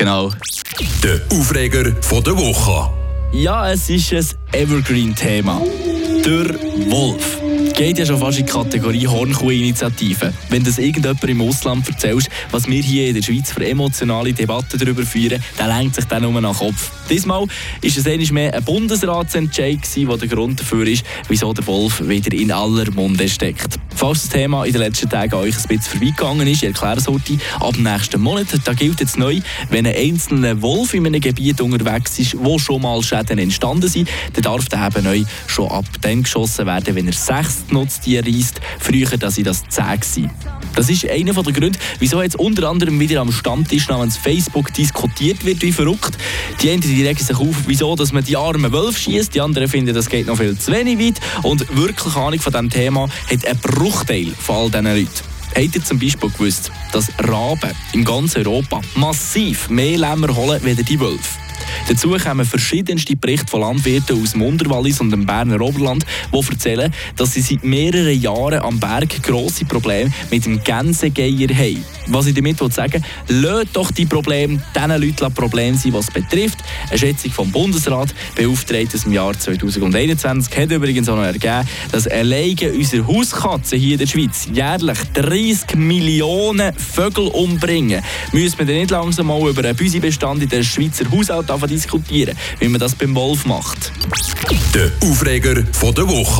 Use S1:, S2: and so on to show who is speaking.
S1: Genau.
S2: Der Aufreger von der Woche.
S1: Ja, es ist ein Evergreen-Thema. Der Wolf. Geht ja schon fast in die Kategorie Hornkuh-Initiative. Wenn das irgendjemand im Ausland erzählst, was wir hier in der Schweiz für emotionale Debatten darüber führen, dann lenkt sich dann nur nach Kopf. Diesmal war es einmal mehr ein Bundesratsentscheid, der der Grund dafür ist, wieso der Wolf wieder in aller Munde steckt. Falls das Thema in den letzten Tagen euch ein bisschen vorbeigegangen ist, ich erkläre es heute, ab nächsten Monat, da gilt jetzt neu, wenn ein einzelner Wolf in einem Gebiet unterwegs ist, wo schon mal Schäden entstanden sind, dann darf der eben neu schon ab dann geschossen werden, wenn er sechs Nutztiere reisst. Früher, dass sie das zehn waren. Das ist einer der Gründe, wieso jetzt unter anderem wieder am Stammtisch namens Facebook diskutiert wird wie verrückt. Die einen die regen sich auf, wieso dass man die armen Wölfe schießt, die anderen finden, das geht noch viel zu wenig weit. Und wirklich Ahnung von diesem Thema hat ein Bruchteil von all diesen Leuten. Habt ihr zum Beispiel gewusst, dass Raben in ganz Europa massiv mehr Lämmer holen als die Wölfe? Dazu kommen verschiedenste Berichte von Landwirten aus dem Unterwallis und dem Berner Oberland, die erzählen, dass sie seit mehreren Jahren am Berg grosse Probleme mit dem Gänsegeier haben. Was ich damit sagen will, lasst doch die Probleme diesen Leuten Probleme sein, was es betrifft. Eine Schätzung vom Bundesrat, beauftragt aus dem Jahr 2021, hat übrigens auch noch ergeben, dass alleine unsere Hauskatzen hier in der Schweiz jährlich 30 Millionen Vögel umbringen. Müssen wir dann nicht langsam mal über einen Büsibestand in der Schweizer Haushalt diskutieren, wie man das beim Wolf macht?
S2: Der Aufreger von der Woche.